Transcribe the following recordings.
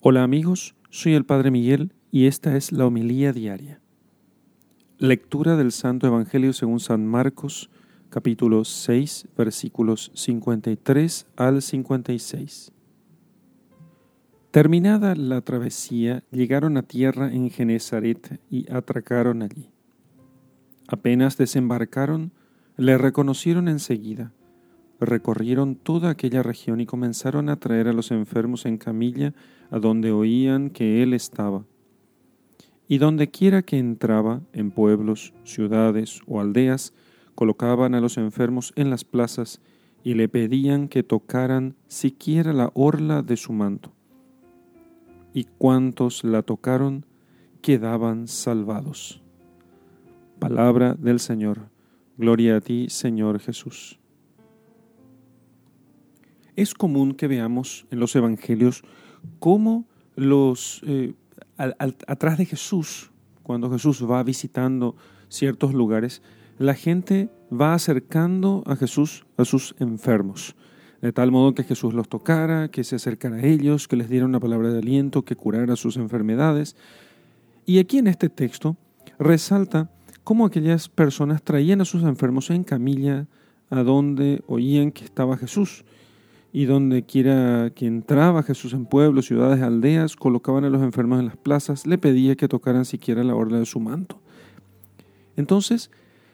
Hola amigos, soy el Padre Miguel y esta es la homilía diaria. Lectura del Santo Evangelio según San Marcos, capítulo 6, versículos 53 al 56. Terminada la travesía, llegaron a tierra en Genezaret y atracaron allí. Apenas desembarcaron, le reconocieron enseguida recorrieron toda aquella región y comenzaron a traer a los enfermos en camilla a donde oían que él estaba. Y donde quiera que entraba, en pueblos, ciudades o aldeas, colocaban a los enfermos en las plazas y le pedían que tocaran siquiera la orla de su manto. Y cuantos la tocaron quedaban salvados. Palabra del Señor. Gloria a ti, Señor Jesús. Es común que veamos en los evangelios cómo los eh, atrás de Jesús, cuando Jesús va visitando ciertos lugares, la gente va acercando a Jesús a sus enfermos, de tal modo que Jesús los tocara, que se acercara a ellos, que les diera una palabra de aliento, que curara sus enfermedades. Y aquí en este texto resalta cómo aquellas personas traían a sus enfermos en camilla a donde oían que estaba Jesús y donde quiera que entraba Jesús en pueblos, ciudades, aldeas, colocaban a los enfermos en las plazas, le pedía que tocaran siquiera la orla de su manto. Entonces,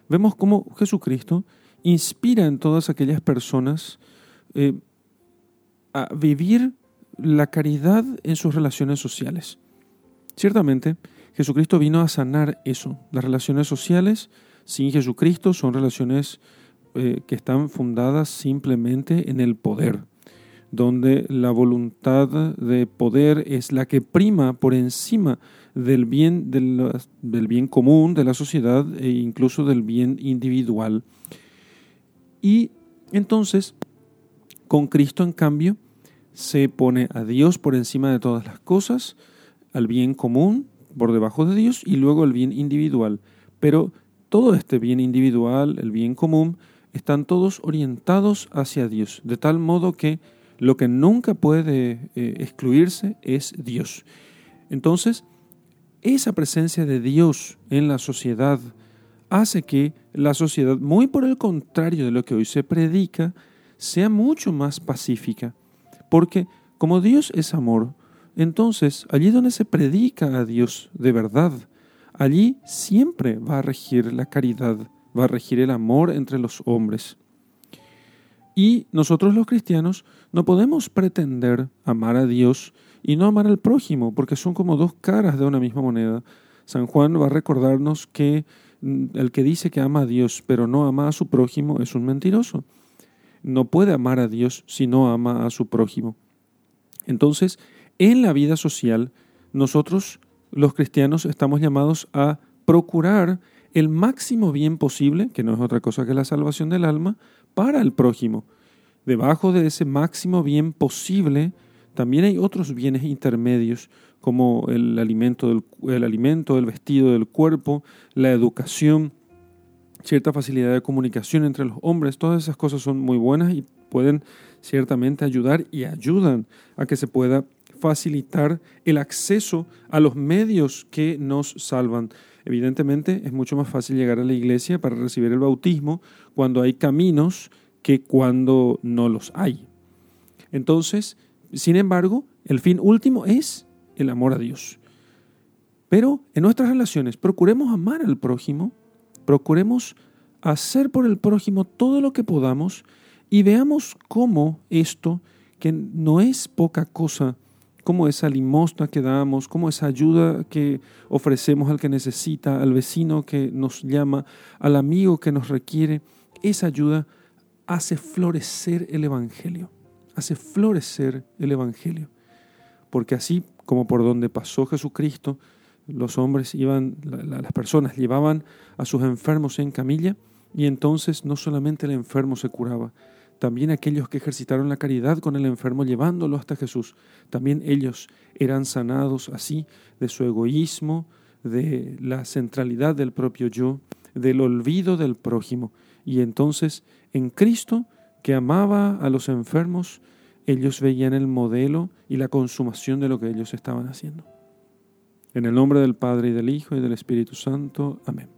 vemos cómo Jesucristo inspira en todas aquellas personas eh, a vivir la caridad en sus relaciones sociales. Ciertamente, Jesucristo vino a sanar eso. Las relaciones sociales sin Jesucristo son relaciones eh, que están fundadas simplemente en el poder, donde la voluntad de poder es la que prima por encima del bien, del, bien común de la sociedad e incluso del bien individual. Y entonces, con Cristo, en cambio, se pone a Dios por encima de todas las cosas, al bien común por debajo de Dios y luego el bien individual. Pero todo este bien individual, el bien común, están todos orientados hacia Dios, de tal modo que lo que nunca puede eh, excluirse es Dios. Entonces, esa presencia de Dios en la sociedad hace que la sociedad, muy por el contrario de lo que hoy se predica, sea mucho más pacífica. Porque como Dios es amor, entonces allí donde se predica a Dios de verdad, allí siempre va a regir la caridad va a regir el amor entre los hombres. Y nosotros los cristianos no podemos pretender amar a Dios y no amar al prójimo, porque son como dos caras de una misma moneda. San Juan va a recordarnos que mm, el que dice que ama a Dios pero no ama a su prójimo es un mentiroso. No puede amar a Dios si no ama a su prójimo. Entonces, en la vida social, nosotros los cristianos estamos llamados a procurar el máximo bien posible, que no es otra cosa que la salvación del alma, para el prójimo. Debajo de ese máximo bien posible, también hay otros bienes intermedios, como el alimento, del, el alimento, el vestido del cuerpo, la educación, cierta facilidad de comunicación entre los hombres. Todas esas cosas son muy buenas y pueden ciertamente ayudar y ayudan a que se pueda facilitar el acceso a los medios que nos salvan. Evidentemente es mucho más fácil llegar a la iglesia para recibir el bautismo cuando hay caminos que cuando no los hay. Entonces, sin embargo, el fin último es el amor a Dios. Pero en nuestras relaciones procuremos amar al prójimo, procuremos hacer por el prójimo todo lo que podamos y veamos cómo esto, que no es poca cosa, como esa limosna que damos, como esa ayuda que ofrecemos al que necesita, al vecino que nos llama, al amigo que nos requiere, esa ayuda hace florecer el Evangelio, hace florecer el Evangelio. Porque así como por donde pasó Jesucristo, los hombres iban, las personas llevaban a sus enfermos en camilla y entonces no solamente el enfermo se curaba, también aquellos que ejercitaron la caridad con el enfermo llevándolo hasta Jesús, también ellos eran sanados así de su egoísmo, de la centralidad del propio yo, del olvido del prójimo. Y entonces en Cristo, que amaba a los enfermos, ellos veían el modelo y la consumación de lo que ellos estaban haciendo. En el nombre del Padre y del Hijo y del Espíritu Santo. Amén.